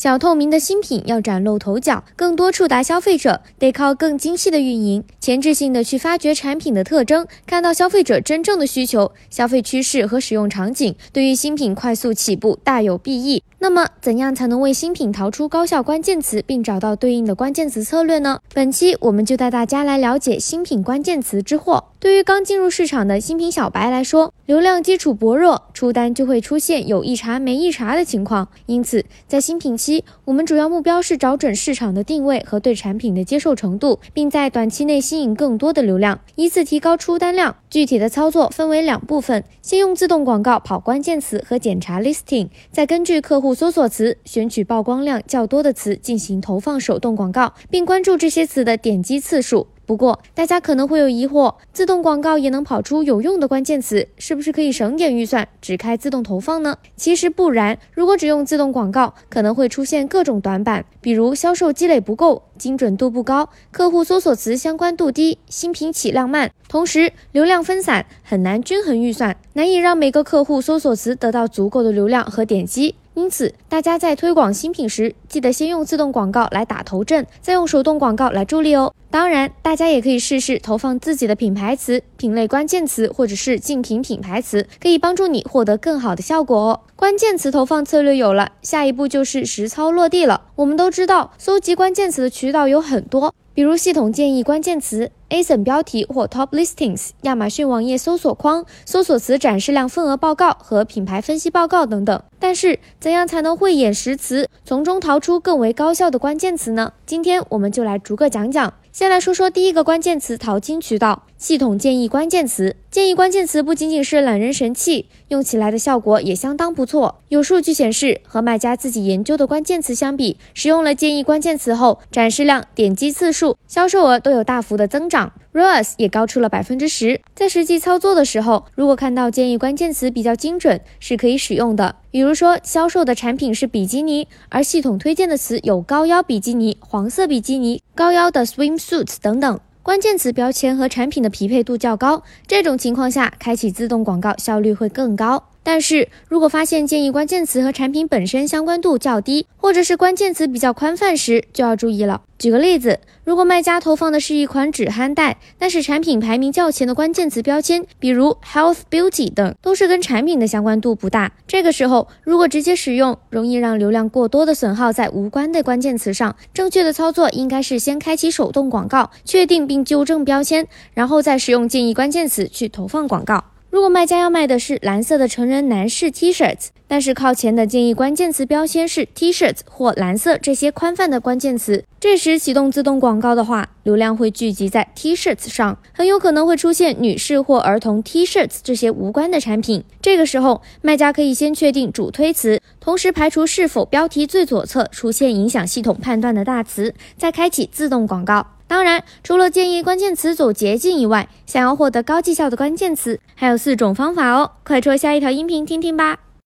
小透明的新品要崭露头角，更多触达消费者，得靠更精细的运营，前置性的去发掘产品的特征，看到消费者真正的需求、消费趋势和使用场景，对于新品快速起步大有裨益。那么，怎样才能为新品淘出高效关键词，并找到对应的关键词策略呢？本期我们就带大家来了解新品关键词之祸。对于刚进入市场的新品小白来说，流量基础薄弱，出单就会出现有一茬没一茬的情况。因此，在新品期，我们主要目标是找准市场的定位和对产品的接受程度，并在短期内吸引更多的流量，依次提高出单量。具体的操作分为两部分：先用自动广告跑关键词和检查 listing，再根据客户搜索词选取曝光量较多的词进行投放手动广告，并关注这些词的点击次数。不过，大家可能会有疑惑：自动广告也能跑出有用的关键词，是不是可以省点预算，只开自动投放呢？其实不然，如果只用自动广告，可能会出现各种短板，比如销售积累不够、精准度不高、客户搜索词相关度低、新品起量慢，同时流量分散，很难均衡预算，难以让每个客户搜索词得到足够的流量和点击。因此，大家在推广新品时，记得先用自动广告来打头阵，再用手动广告来助力哦。当然，大家也可以试试投放自己的品牌词、品类关键词或者是竞品品牌词，可以帮助你获得更好的效果哦。关键词投放策略有了，下一步就是实操落地了。我们都知道，搜集关键词的渠道有很多。比如系统建议关键词、ASIN 标题或 Top Listings、亚马逊网页搜索框、搜索词展示量份额报告和品牌分析报告等等。但是，怎样才能慧眼识词，从中淘出更为高效的关键词呢？今天我们就来逐个讲讲。先来说说第一个关键词淘金渠道，系统建议关键词。建议关键词不仅仅是懒人神器，用起来的效果也相当不错。有数据显示，和卖家自己研究的关键词相比，使用了建议关键词后，展示量、点击次数、销售额都有大幅的增长。ROAS 也高出了百分之十。在实际操作的时候，如果看到建议关键词比较精准，是可以使用的。比如说，销售的产品是比基尼，而系统推荐的词有高腰比基尼、黄色比基尼、高腰的 swimsuit 等等，关键词标签和产品的匹配度较高，这种情况下，开启自动广告效率会更高。但是如果发现建议关键词和产品本身相关度较低，或者是关键词比较宽泛时，就要注意了。举个例子，如果卖家投放的是一款止鼾带，但是产品排名较前的关键词标签，比如 health、beauty 等，都是跟产品的相关度不大。这个时候，如果直接使用，容易让流量过多的损耗在无关的关键词上。正确的操作应该是先开启手动广告，确定并纠正标签，然后再使用建议关键词去投放广告。如果卖家要卖的是蓝色的成人男士 T 恤，但是靠前的建议关键词标签是 T 恤或蓝色这些宽泛的关键词，这时启动自动广告的话，流量会聚集在 T 恤上，很有可能会出现女士或儿童 T 恤这些无关的产品。这个时候，卖家可以先确定主推词，同时排除是否标题最左侧出现影响系统判断的大词，再开启自动广告。当然，除了建议关键词走捷径以外，想要获得高绩效的关键词，还有四种方法哦。快戳下一条音频听听吧。